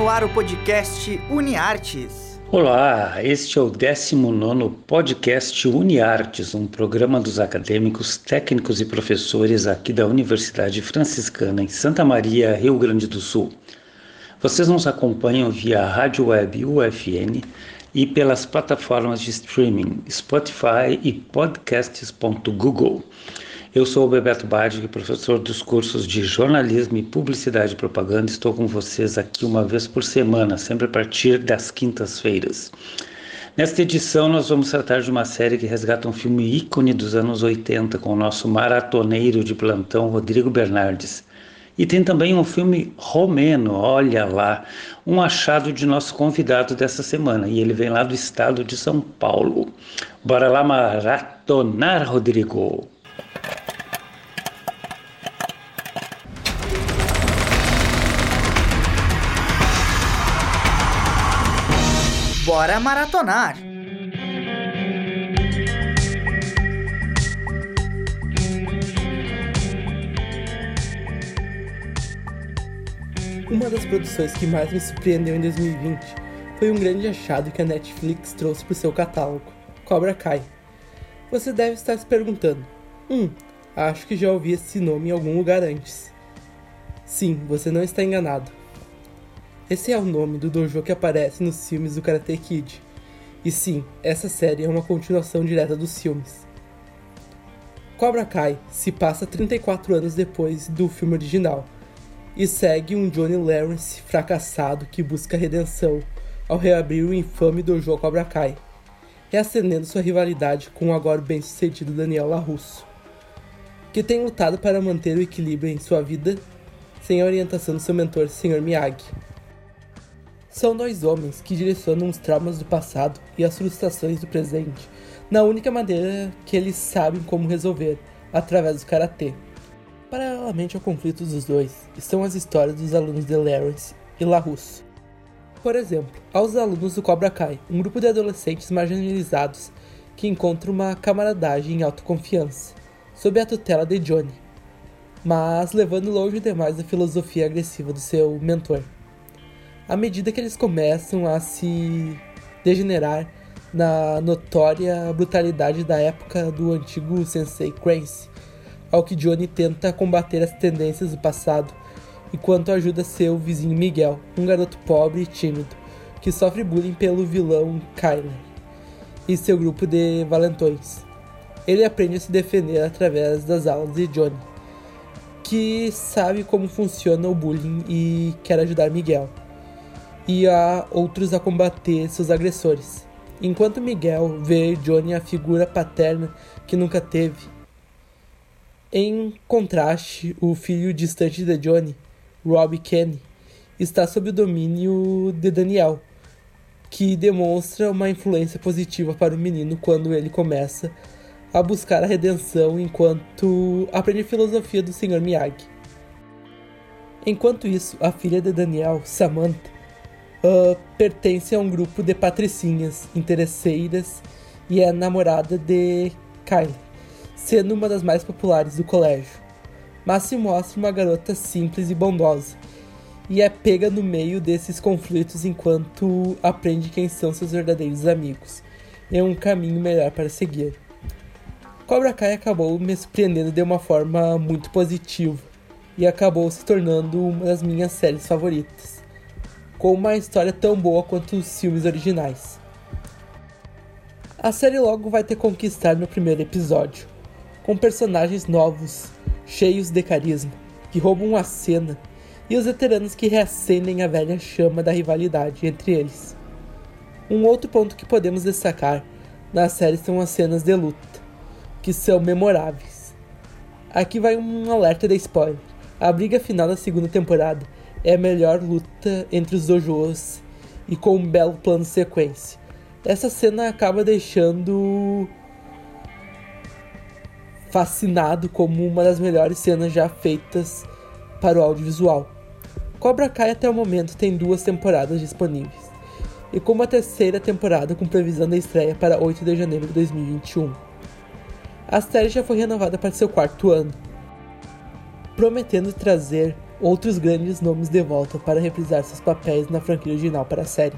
no ar o podcast UniArtes. Olá, este é o 19 podcast UniArtes, um programa dos acadêmicos, técnicos e professores aqui da Universidade Franciscana em Santa Maria, Rio Grande do Sul. Vocês nos acompanham via rádio web UFN e pelas plataformas de streaming Spotify e podcasts.google. Eu sou o Bebeto Badig, professor dos cursos de jornalismo e publicidade e propaganda. Estou com vocês aqui uma vez por semana, sempre a partir das quintas-feiras. Nesta edição, nós vamos tratar de uma série que resgata um filme ícone dos anos 80 com o nosso maratoneiro de plantão, Rodrigo Bernardes. E tem também um filme romeno, olha lá, um achado de nosso convidado dessa semana. E ele vem lá do estado de São Paulo. Bora lá maratonar, Rodrigo! Bora maratonar! Uma das produções que mais me surpreendeu em 2020 foi um grande achado que a Netflix trouxe para o seu catálogo, Cobra Kai. Você deve estar se perguntando: Hum, acho que já ouvi esse nome em algum lugar antes. Sim, você não está enganado. Esse é o nome do dojo que aparece nos filmes do Karate Kid. E sim, essa série é uma continuação direta dos filmes. Cobra Kai se passa 34 anos depois do filme original e segue um Johnny Lawrence fracassado que busca redenção ao reabrir o infame dojo Cobra Kai, reacendendo sua rivalidade com o agora bem-sucedido Daniel LaRusso, que tem lutado para manter o equilíbrio em sua vida sem a orientação do seu mentor, Sr. Miyagi. São dois homens que direcionam os traumas do passado e as frustrações do presente na única maneira que eles sabem como resolver, através do karatê. Paralelamente ao conflito dos dois, estão as histórias dos alunos de Lawrence e LaRusso. Por exemplo, aos alunos do Cobra Kai, um grupo de adolescentes marginalizados que encontram uma camaradagem e autoconfiança, sob a tutela de Johnny, mas levando longe demais a filosofia agressiva do seu mentor à medida que eles começam a se degenerar na notória brutalidade da época do antigo Sensei Crancy, ao que Johnny tenta combater as tendências do passado, enquanto ajuda seu vizinho Miguel, um garoto pobre e tímido, que sofre bullying pelo vilão Kyler e seu grupo de valentões. Ele aprende a se defender através das aulas de Johnny, que sabe como funciona o bullying e quer ajudar Miguel e a outros a combater seus agressores. Enquanto Miguel vê Johnny a figura paterna que nunca teve. Em contraste, o filho distante de Johnny, Rob Kenny, está sob o domínio de Daniel, que demonstra uma influência positiva para o menino quando ele começa a buscar a redenção enquanto aprende filosofia do Sr. Miyagi. Enquanto isso, a filha de Daniel, Samantha, uh, pertence a um grupo de patricinhas interesseiras e é namorada de Kylie, sendo uma das mais populares do colégio. Mas se mostra uma garota simples e bondosa, e é pega no meio desses conflitos enquanto aprende quem são seus verdadeiros amigos e um caminho melhor para seguir. Cobra Kai acabou me surpreendendo de uma forma muito positiva e acabou se tornando uma das minhas séries favoritas com uma história tão boa quanto os filmes originais. A série logo vai ter conquistado no primeiro episódio, com personagens novos, cheios de carisma, que roubam a cena, e os veteranos que reacendem a velha chama da rivalidade entre eles. Um outro ponto que podemos destacar na série são as cenas de luta, que são memoráveis. Aqui vai um alerta de spoiler. A briga final da segunda temporada é a melhor luta entre os dojos e com um belo plano sequência. Essa cena acaba deixando fascinado como uma das melhores cenas já feitas para o audiovisual. Cobra Kai até o momento tem duas temporadas disponíveis, e com uma terceira temporada com previsão de estreia para 8 de janeiro de 2021. A série já foi renovada para seu quarto ano, prometendo trazer outros grandes nomes de volta para reprisar seus papéis na franquia original para a série.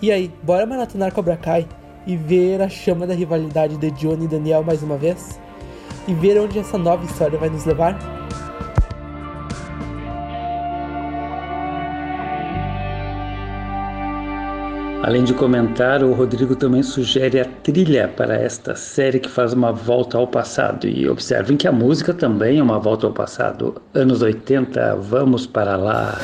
E aí, bora maratonar Cobra Kai e ver a chama da rivalidade de Johnny e Daniel mais uma vez? E ver onde essa nova história vai nos levar? Além de comentar, o Rodrigo também sugere a trilha para esta série que faz uma volta ao passado. E observem que a música também é uma volta ao passado. Anos 80, vamos para lá.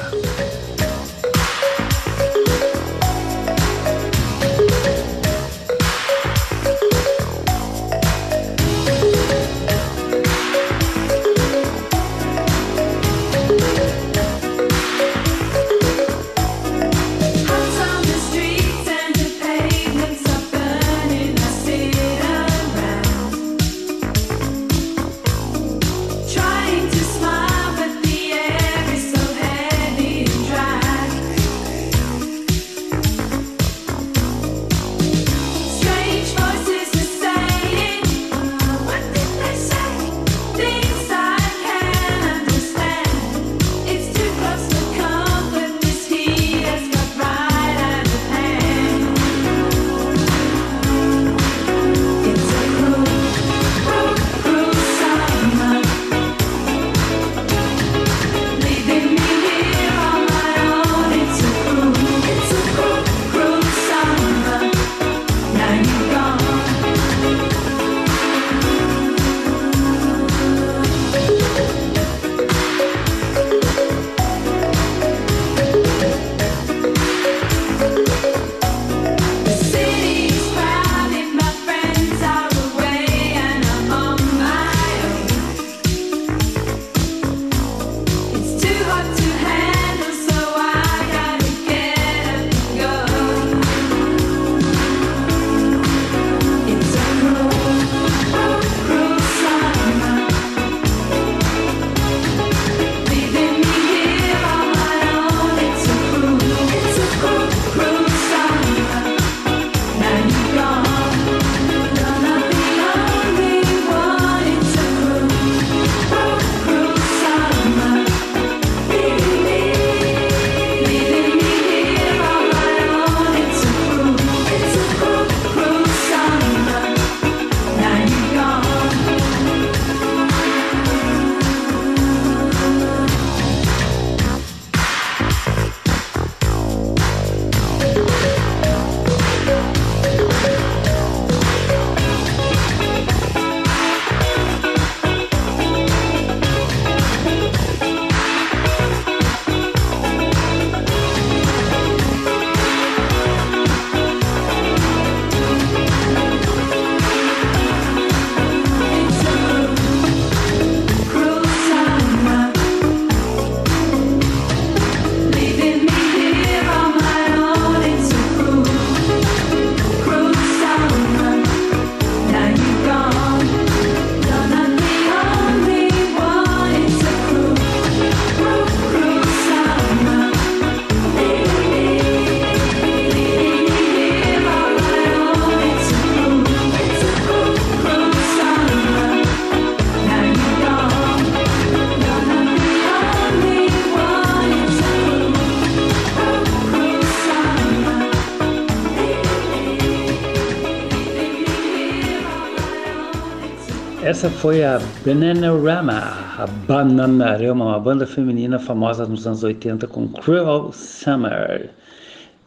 Essa foi a Bananarama, a Bananarama, uma banda feminina famosa nos anos 80 com Cruel Summer.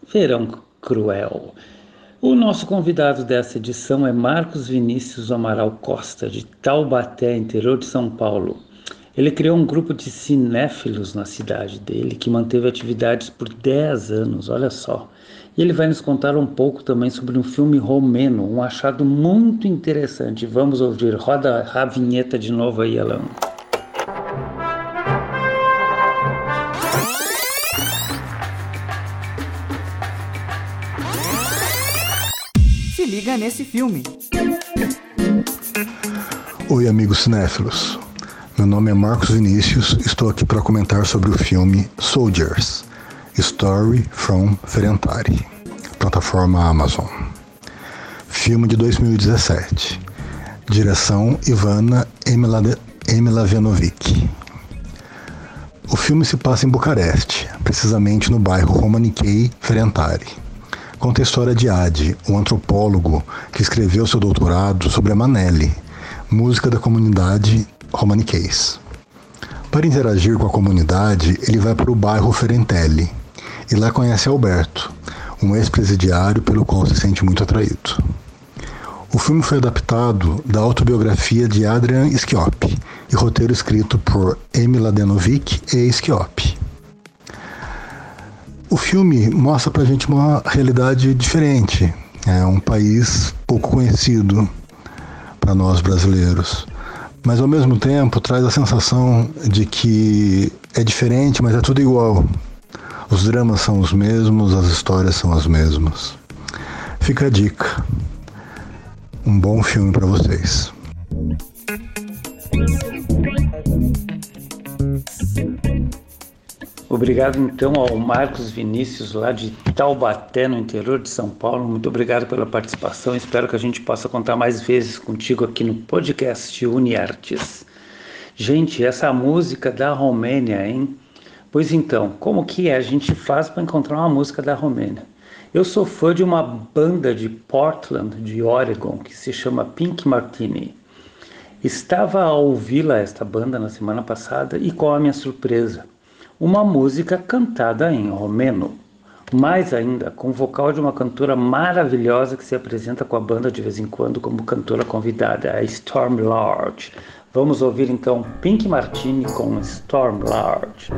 Verão Cruel. O nosso convidado dessa edição é Marcos Vinícius Amaral Costa, de Taubaté, interior de São Paulo. Ele criou um grupo de cinéfilos na cidade dele que manteve atividades por 10 anos, olha só. E ele vai nos contar um pouco também sobre um filme romeno, um achado muito interessante. Vamos ouvir. Roda a vinheta de novo aí, Alan. Se liga nesse filme. Oi, amigos cinéfilos. Meu nome é Marcos Vinícius, estou aqui para comentar sobre o filme Soldiers Story from Ferentari, plataforma Amazon. Filme de 2017. Direção Ivana Emilavenovic. O filme se passa em Bucareste, precisamente no bairro Romanikei Ferentari. Conta a história de Adi, um antropólogo que escreveu seu doutorado sobre a Manelli, música da comunidade romaniquês. Para interagir com a comunidade, ele vai para o bairro Ferentelli e lá conhece Alberto, um ex-presidiário pelo qual se sente muito atraído. O filme foi adaptado da autobiografia de Adrian Schioppi e roteiro escrito por Emi Ladenovic e Schioppi. O filme mostra pra gente uma realidade diferente. É um país pouco conhecido para nós brasileiros. Mas ao mesmo tempo traz a sensação de que é diferente, mas é tudo igual. Os dramas são os mesmos, as histórias são as mesmas. Fica a dica um bom filme para vocês. Obrigado então ao Marcos Vinícius, lá de Taubaté, no interior de São Paulo. Muito obrigado pela participação. Espero que a gente possa contar mais vezes contigo aqui no podcast Uniartes. Gente, essa música da Romênia, hein? Pois então, como que a gente faz para encontrar uma música da Romênia? Eu sou fã de uma banda de Portland, de Oregon, que se chama Pink Martini. Estava a ouvi-la, esta banda, na semana passada, e qual a minha surpresa? Uma música cantada em romeno. Mais ainda, com o vocal de uma cantora maravilhosa que se apresenta com a banda de vez em quando como cantora convidada, a Storm Large. Vamos ouvir então Pink Martini com Storm Large.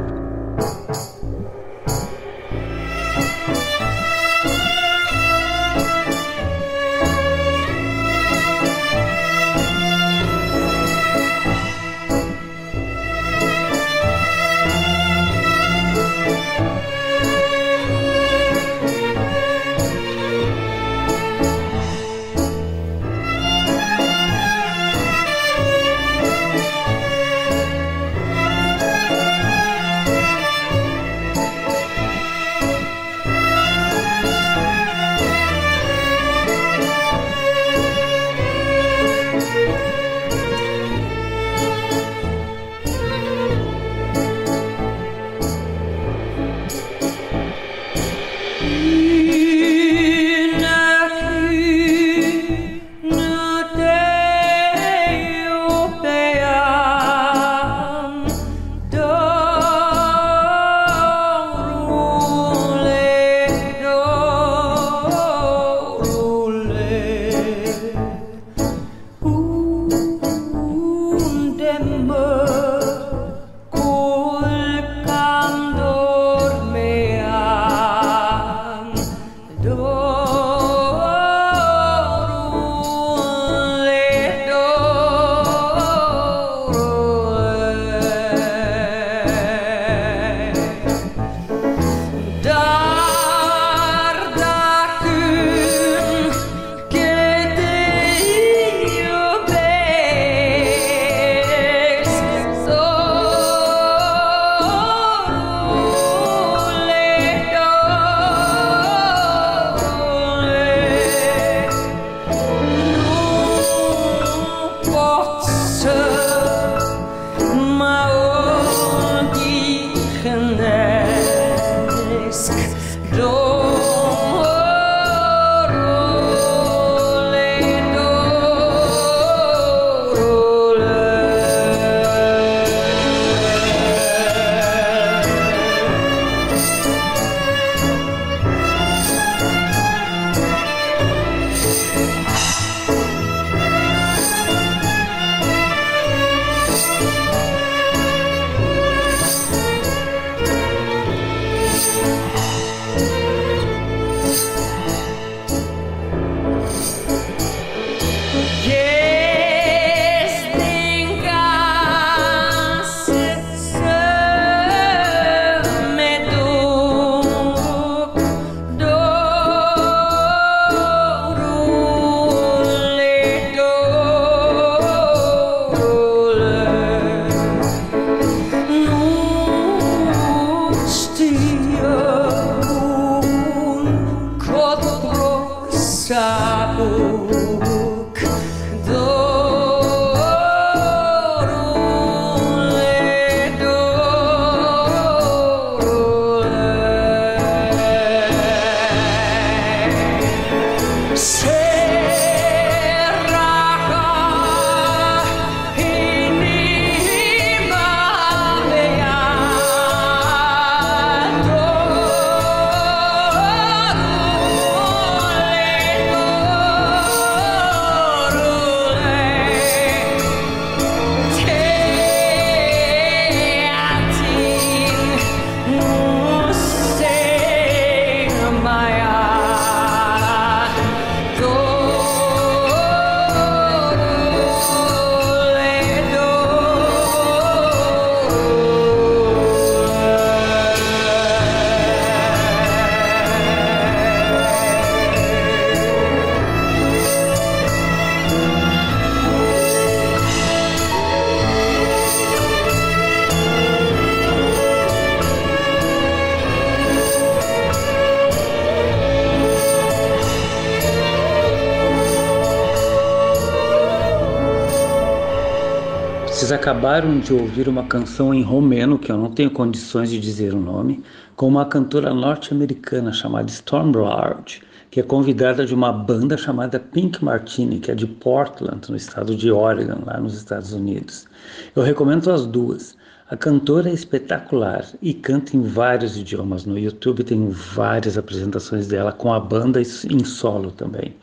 Acabaram de ouvir uma canção em romeno, que eu não tenho condições de dizer o nome, com uma cantora norte-americana chamada Storm Lord, que é convidada de uma banda chamada Pink Martini, que é de Portland, no estado de Oregon, lá nos Estados Unidos. Eu recomendo as duas. A cantora é espetacular e canta em vários idiomas. No YouTube tem várias apresentações dela com a banda em solo também.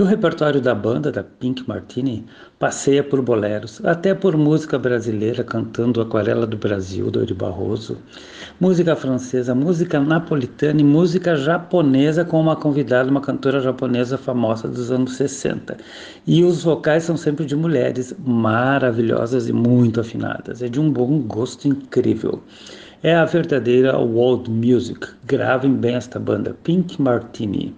E o repertório da banda, da Pink Martini, passeia por boleros, até por música brasileira, cantando Aquarela do Brasil, do Eri Barroso, música francesa, música napolitana e música japonesa com uma convidada, uma cantora japonesa famosa dos anos 60. E os vocais são sempre de mulheres maravilhosas e muito afinadas. É de um bom gosto incrível. É a verdadeira world music. Gravem bem esta banda, Pink Martini.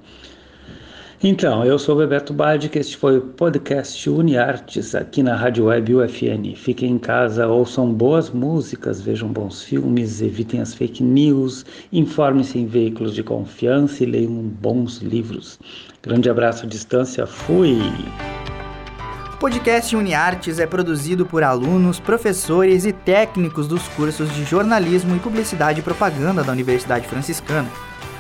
Então, eu sou Bebeto Badi, este foi o podcast UniArtes aqui na Rádio Web UFN. Fiquem em casa, ouçam boas músicas, vejam bons filmes, evitem as fake news, informem-se em veículos de confiança e leiam bons livros. Grande abraço à distância, fui! O podcast UniArtes é produzido por alunos, professores e técnicos dos cursos de jornalismo e publicidade e propaganda da Universidade Franciscana.